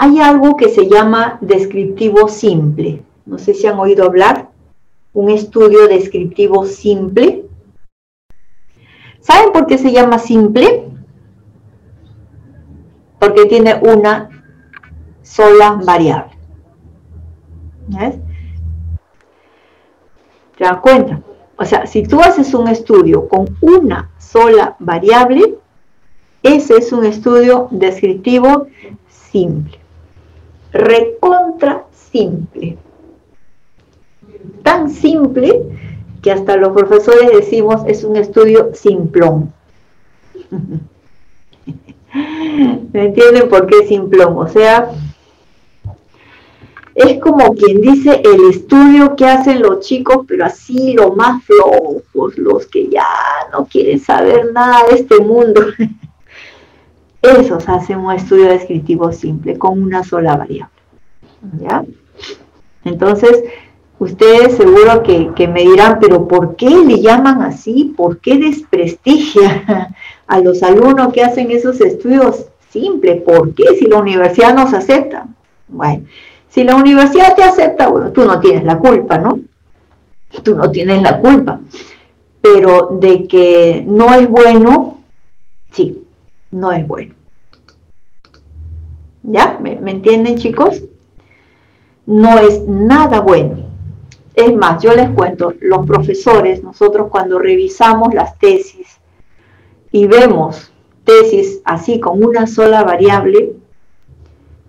hay algo que se llama descriptivo simple. No sé si han oído hablar. Un estudio descriptivo simple. ¿Saben por qué se llama simple? Porque tiene una sola variable. ¿Te das cuenta? O sea, si tú haces un estudio con una sola variable, ese es un estudio descriptivo simple. Recontra simple. Tan simple que hasta los profesores decimos es un estudio simplón. ¿Me entienden por qué simplón? O sea, es como quien dice el estudio que hacen los chicos, pero así los más flojos, los que ya no quieren saber nada de este mundo. Esos hacen un estudio descriptivo simple con una sola variable. ¿Ya? Entonces, ustedes seguro que, que, me dirán, pero ¿por qué le llaman así? ¿Por qué desprestigia a los alumnos que hacen esos estudios simples? ¿Por qué si la universidad nos acepta? Bueno, si la universidad te acepta, bueno, tú no tienes la culpa, ¿no? Tú no tienes la culpa. Pero de que no es bueno, sí, no es bueno. ¿Ya? ¿Me, ¿Me, entienden, chicos? No es nada bueno. Es más, yo les cuento, los profesores, nosotros cuando revisamos las tesis y vemos tesis así con una sola variable,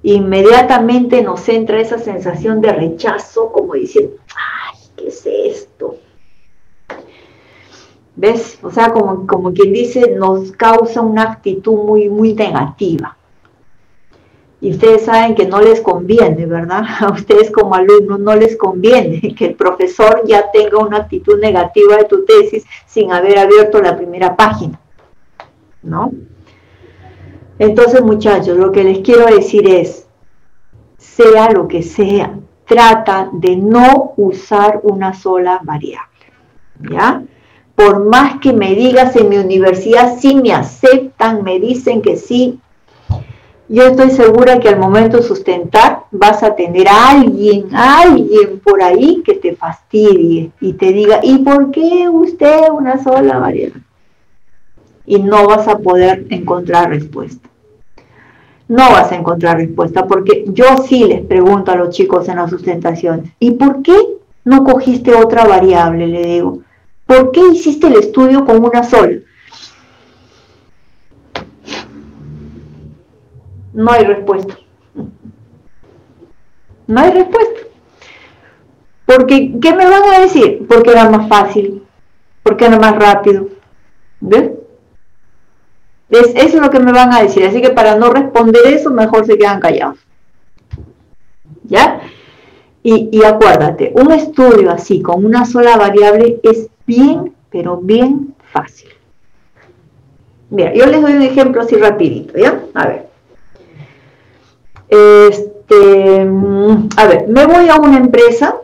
inmediatamente nos entra esa sensación de rechazo, como diciendo, ay, ¿qué es esto? ¿Ves? O sea, como, como quien dice, nos causa una actitud muy, muy negativa. Y ustedes saben que no les conviene, ¿verdad? A ustedes como alumnos no les conviene que el profesor ya tenga una actitud negativa de tu tesis sin haber abierto la primera página, ¿no? Entonces, muchachos, lo que les quiero decir es, sea lo que sea, trata de no usar una sola variable. ¿Ya? Por más que me digas en mi universidad, sí me aceptan, me dicen que sí, yo estoy segura que al momento de sustentar vas a tener a alguien, alguien por ahí que te fastidie y te diga, ¿y por qué usted una sola variable? Y no vas a poder encontrar respuesta no vas a encontrar respuesta, porque yo sí les pregunto a los chicos en la sustentación, ¿y por qué no cogiste otra variable? Le digo, ¿por qué hiciste el estudio con una sola? No hay respuesta. No hay respuesta. Porque, ¿qué me van a decir? Porque era más fácil, porque era más rápido. ¿Ves? eso es lo que me van a decir. Así que para no responder eso, mejor se quedan callados. ¿Ya? Y, acuérdate, un estudio así con una sola variable es bien, pero bien fácil. Mira, yo les doy un ejemplo así rapidito, ¿ya? A ver. Este, a ver, me voy a una empresa,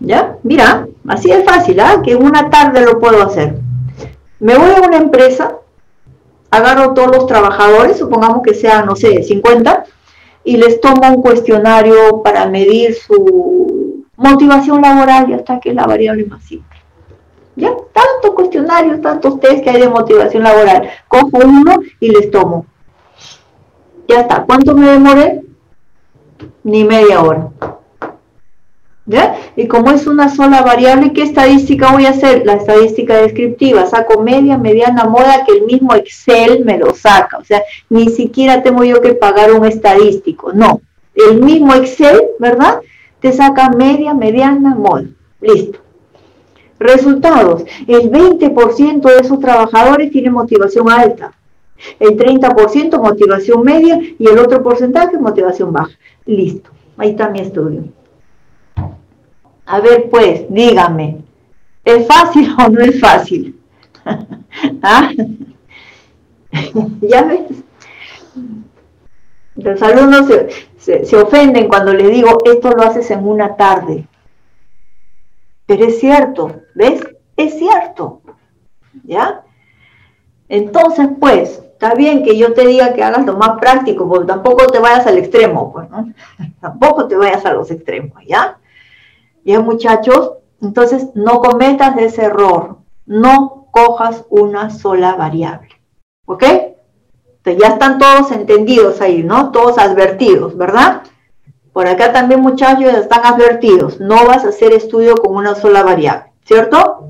¿ya? Mira, así es fácil, ¿ah? Que en una tarde lo puedo hacer. Me voy a una empresa agarro todos los trabajadores, supongamos que sean, no sé, 50, y les tomo un cuestionario para medir su motivación laboral y hasta que es la variable más simple. ¿Ya? Tantos cuestionarios, tantos test que hay de motivación laboral. Cojo uno y les tomo. Ya está. ¿Cuánto me demoré? Ni media hora. Y como es una sola variable, ¿qué estadística voy a hacer? La estadística descriptiva, saco media, mediana, moda, que el mismo Excel me lo saca. O sea, ni siquiera tengo yo que pagar un estadístico, no. El mismo Excel, ¿verdad? Te saca media, mediana, moda. Listo. Resultados. El 20% de esos trabajadores tienen motivación alta. El 30% motivación media y el otro porcentaje motivación baja. Listo. Ahí está mi estudio. A ver, pues, dígame, ¿es fácil o no es fácil? ¿Ah? ¿Ya ves? Los alumnos se, se, ofenden cuando les digo, esto lo haces en una tarde. Pero es cierto, ¿ves? Es cierto. ¿Ya? Entonces, pues, está bien que yo te diga que hagas lo más práctico, porque tampoco te vayas al extremo, pues, ¿no? tampoco te vayas a los extremos, ¿ya? Ya, muchachos, entonces no cometas ese error, no cojas una sola variable, ¿ok? Entonces ya están todos entendidos ahí, ¿no? Todos advertidos, ¿verdad? Por acá también muchachos están advertidos, no vas a hacer estudio con una sola variable, ¿cierto?